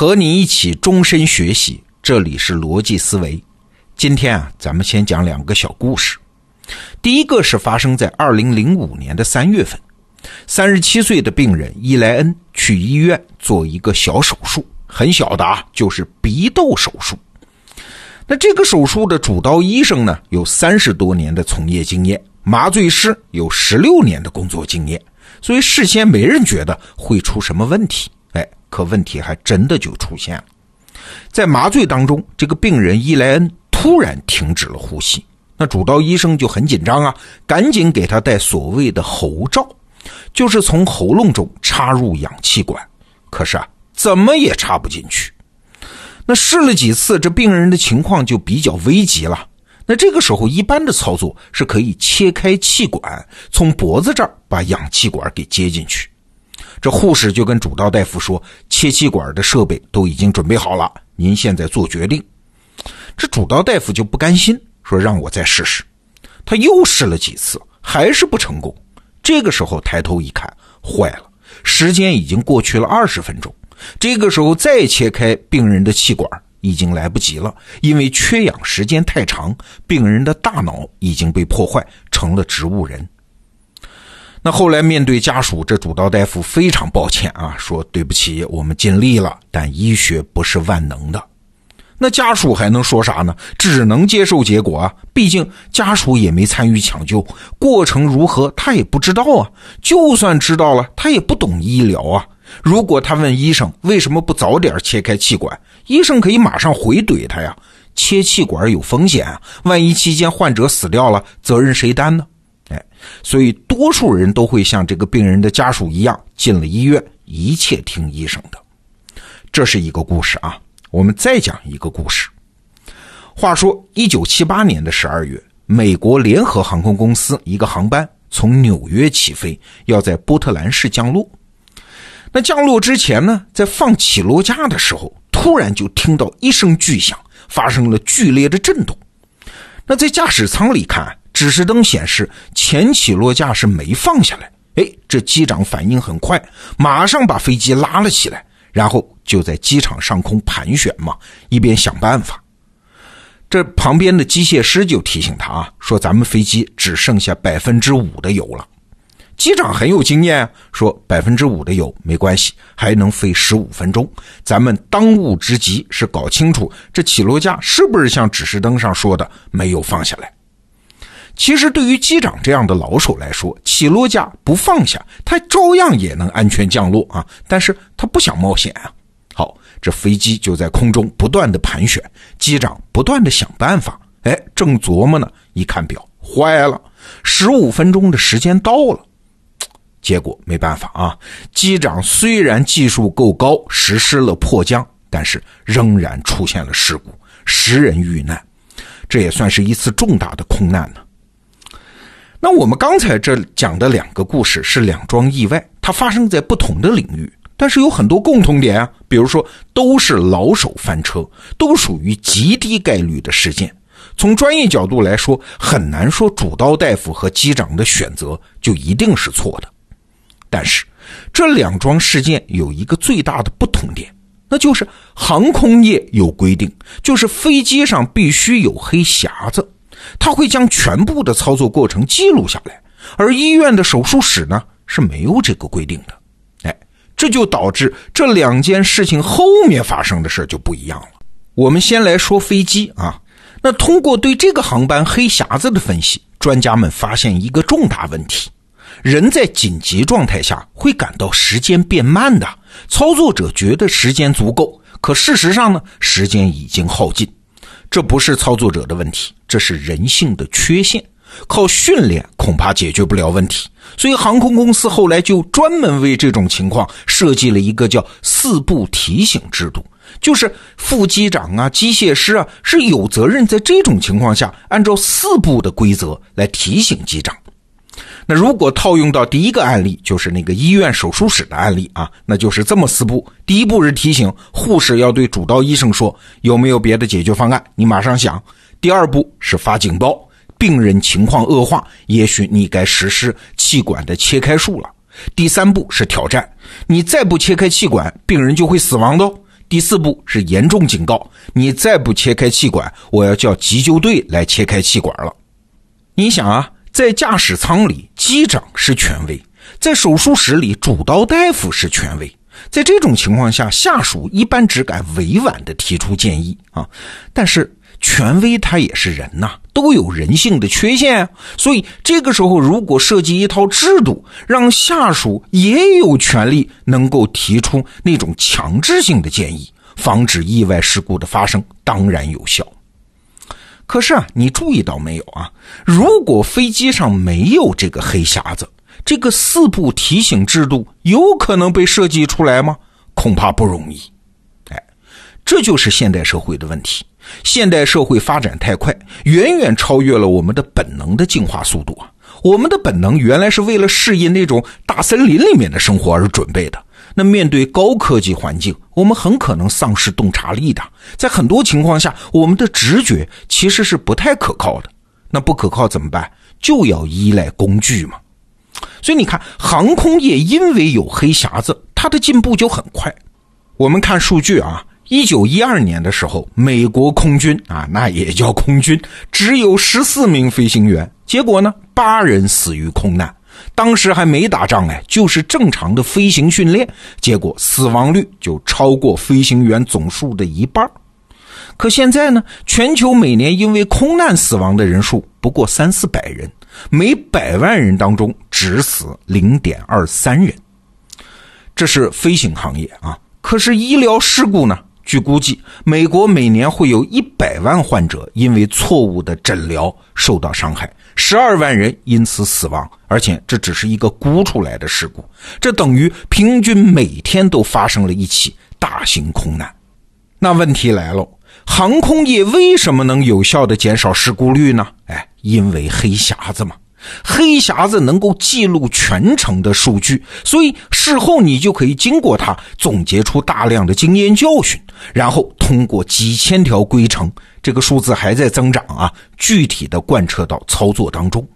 和你一起终身学习，这里是逻辑思维。今天啊，咱们先讲两个小故事。第一个是发生在二零零五年的三月份，三十七岁的病人伊莱恩去医院做一个小手术，很小的啊，就是鼻窦手术。那这个手术的主刀医生呢，有三十多年的从业经验，麻醉师有十六年的工作经验，所以事先没人觉得会出什么问题。可问题还真的就出现了。在麻醉当中，这个病人伊莱恩突然停止了呼吸，那主刀医生就很紧张啊，赶紧给他戴所谓的喉罩，就是从喉咙中插入氧气管，可是啊，怎么也插不进去。那试了几次，这病人的情况就比较危急了。那这个时候，一般的操作是可以切开气管，从脖子这儿把氧气管给接进去。这护士就跟主刀大夫说：“切气管的设备都已经准备好了，您现在做决定。”这主刀大夫就不甘心，说：“让我再试试。”他又试了几次，还是不成功。这个时候抬头一看，坏了，时间已经过去了二十分钟。这个时候再切开病人的气管已经来不及了，因为缺氧时间太长，病人的大脑已经被破坏成了植物人。那后来面对家属，这主刀大夫非常抱歉啊，说对不起，我们尽力了，但医学不是万能的。那家属还能说啥呢？只能接受结果啊，毕竟家属也没参与抢救，过程如何他也不知道啊。就算知道了，他也不懂医疗啊。如果他问医生为什么不早点切开气管，医生可以马上回怼他呀：切气管有风险啊，万一期间患者死掉了，责任谁担呢？哎，所以多数人都会像这个病人的家属一样，进了医院，一切听医生的。这是一个故事啊。我们再讲一个故事。话说，一九七八年的十二月，美国联合航空公司一个航班从纽约起飞，要在波特兰市降落。那降落之前呢，在放起落架的时候，突然就听到一声巨响，发生了剧烈的震动。那在驾驶舱里看，指示灯显示前起落架是没放下来。哎，这机长反应很快，马上把飞机拉了起来，然后就在机场上空盘旋嘛，一边想办法。这旁边的机械师就提醒他啊，说咱们飞机只剩下百分之五的油了。机长很有经验，说百分之五的油没关系，还能飞十五分钟。咱们当务之急是搞清楚这起落架是不是像指示灯上说的没有放下来。其实对于机长这样的老手来说，起落架不放下，他照样也能安全降落啊。但是他不想冒险啊。好，这飞机就在空中不断的盘旋，机长不断的想办法。哎，正琢磨呢，一看表，坏了，十五分钟的时间到了。结果没办法啊，机长虽然技术够高，实施了迫降，但是仍然出现了事故，十人遇难，这也算是一次重大的空难呢。那我们刚才这讲的两个故事是两桩意外，它发生在不同的领域，但是有很多共同点啊，比如说都是老手翻车，都属于极低概率的事件。从专业角度来说，很难说主刀大夫和机长的选择就一定是错的。但是，这两桩事件有一个最大的不同点，那就是航空业有规定，就是飞机上必须有黑匣子，他会将全部的操作过程记录下来，而医院的手术室呢是没有这个规定的。哎，这就导致这两件事情后面发生的事就不一样了。我们先来说飞机啊，那通过对这个航班黑匣子的分析，专家们发现一个重大问题。人在紧急状态下会感到时间变慢的，操作者觉得时间足够，可事实上呢，时间已经耗尽。这不是操作者的问题，这是人性的缺陷，靠训练恐怕解决不了问题。所以航空公司后来就专门为这种情况设计了一个叫四步提醒制度，就是副机长啊、机械师啊是有责任在这种情况下按照四步的规则来提醒机长。那如果套用到第一个案例，就是那个医院手术室的案例啊，那就是这么四步：第一步是提醒护士要对主刀医生说有没有别的解决方案，你马上想；第二步是发警报，病人情况恶化，也许你该实施气管的切开术了；第三步是挑战，你再不切开气管，病人就会死亡的；第四步是严重警告：你再不切开气管，我要叫急救队来切开气管了。你想啊，在驾驶舱里，机长是权威；在手术室里，主刀大夫是权威。在这种情况下，下属一般只敢委婉地提出建议啊。但是权威他也是人呐，都有人性的缺陷啊。所以这个时候，如果设计一套制度，让下属也有权利能够提出那种强制性的建议，防止意外事故的发生，当然有效。可是啊，你注意到没有啊？如果飞机上没有这个黑匣子，这个四步提醒制度有可能被设计出来吗？恐怕不容易。哎，这就是现代社会的问题。现代社会发展太快，远远超越了我们的本能的进化速度啊！我们的本能原来是为了适应那种大森林里面的生活而准备的。那面对高科技环境，我们很可能丧失洞察力的。在很多情况下，我们的直觉其实是不太可靠的。那不可靠怎么办？就要依赖工具嘛。所以你看，航空业因为有黑匣子，它的进步就很快。我们看数据啊，一九一二年的时候，美国空军啊，那也叫空军，只有十四名飞行员，结果呢，八人死于空难。当时还没打仗哎，就是正常的飞行训练，结果死亡率就超过飞行员总数的一半。可现在呢，全球每年因为空难死亡的人数不过三四百人，每百万人当中只死零点二三人。这是飞行行业啊，可是医疗事故呢？据估计，美国每年会有一百万患者因为错误的诊疗受到伤害，十二万人因此死亡，而且这只是一个估出来的事故，这等于平均每天都发生了一起大型空难。那问题来了，航空业为什么能有效的减少事故率呢？哎，因为黑匣子嘛。黑匣子能够记录全程的数据，所以事后你就可以经过它总结出大量的经验教训，然后通过几千条规程，这个数字还在增长啊，具体的贯彻到操作当中。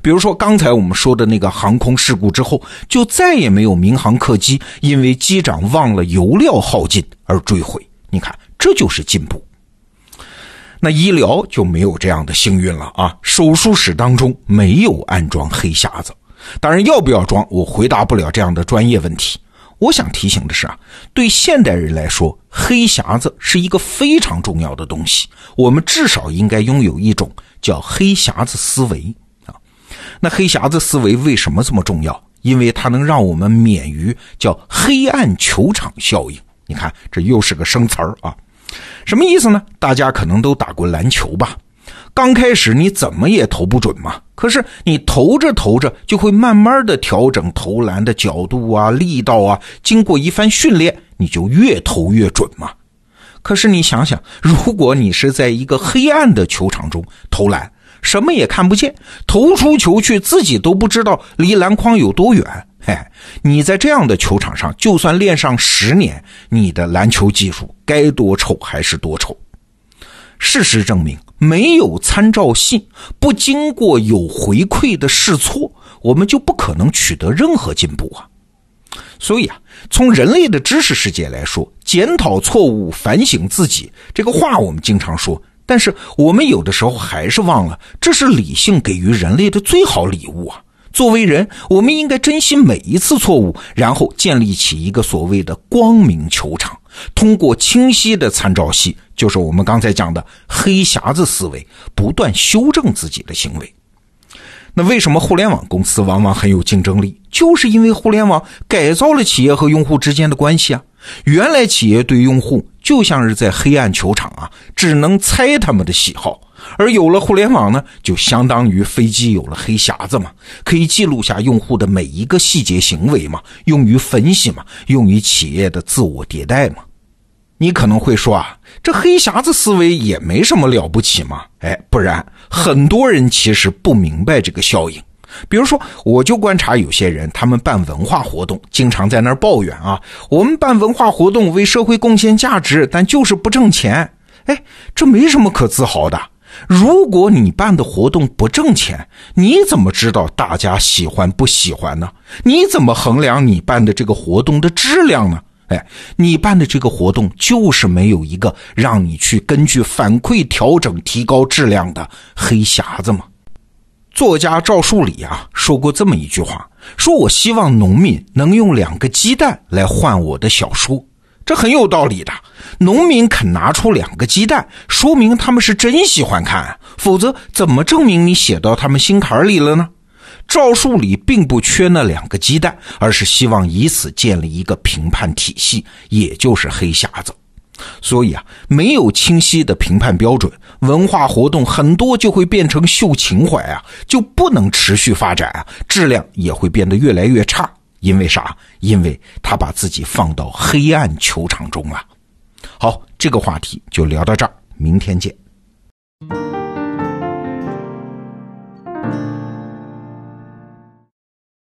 比如说刚才我们说的那个航空事故之后，就再也没有民航客机因为机长忘了油料耗尽而坠毁。你看，这就是进步。那医疗就没有这样的幸运了啊！手术室当中没有安装黑匣子，当然要不要装，我回答不了这样的专业问题。我想提醒的是啊，对现代人来说，黑匣子是一个非常重要的东西，我们至少应该拥有一种叫黑匣子思维啊。那黑匣子思维为什么这么重要？因为它能让我们免于叫黑暗球场效应。你看，这又是个生词儿啊。什么意思呢？大家可能都打过篮球吧？刚开始你怎么也投不准嘛，可是你投着投着就会慢慢的调整投篮的角度啊、力道啊，经过一番训练，你就越投越准嘛。可是你想想，如果你是在一个黑暗的球场中投篮，什么也看不见，投出球去自己都不知道离篮筐有多远。嘿，你在这样的球场上，就算练上十年，你的篮球技术该多丑还是多丑。事实证明，没有参照系，不经过有回馈的试错，我们就不可能取得任何进步啊。所以啊，从人类的知识世界来说，检讨错误、反省自己这个话我们经常说，但是我们有的时候还是忘了，这是理性给予人类的最好礼物啊。作为人，我们应该珍惜每一次错误，然后建立起一个所谓的光明球场。通过清晰的参照系，就是我们刚才讲的黑匣子思维，不断修正自己的行为。那为什么互联网公司往往很有竞争力？就是因为互联网改造了企业和用户之间的关系啊。原来企业对用户就像是在黑暗球场啊，只能猜他们的喜好。而有了互联网呢，就相当于飞机有了黑匣子嘛，可以记录下用户的每一个细节行为嘛，用于分析嘛，用于企业的自我迭代嘛。你可能会说啊，这黑匣子思维也没什么了不起嘛。哎，不然，很多人其实不明白这个效应。比如说，我就观察有些人，他们办文化活动，经常在那儿抱怨啊，我们办文化活动为社会贡献价值，但就是不挣钱。哎，这没什么可自豪的。如果你办的活动不挣钱，你怎么知道大家喜欢不喜欢呢？你怎么衡量你办的这个活动的质量呢？哎，你办的这个活动就是没有一个让你去根据反馈调整、提高质量的黑匣子吗？作家赵树理啊说过这么一句话：“说我希望农民能用两个鸡蛋来换我的小说。”这很有道理的。农民肯拿出两个鸡蛋，说明他们是真喜欢看，否则怎么证明你写到他们心坎里了呢？赵树理并不缺那两个鸡蛋，而是希望以此建立一个评判体系，也就是黑匣子。所以啊，没有清晰的评判标准，文化活动很多就会变成秀情怀啊，就不能持续发展啊，质量也会变得越来越差。因为啥？因为他把自己放到黑暗球场中了。好，这个话题就聊到这儿，明天见。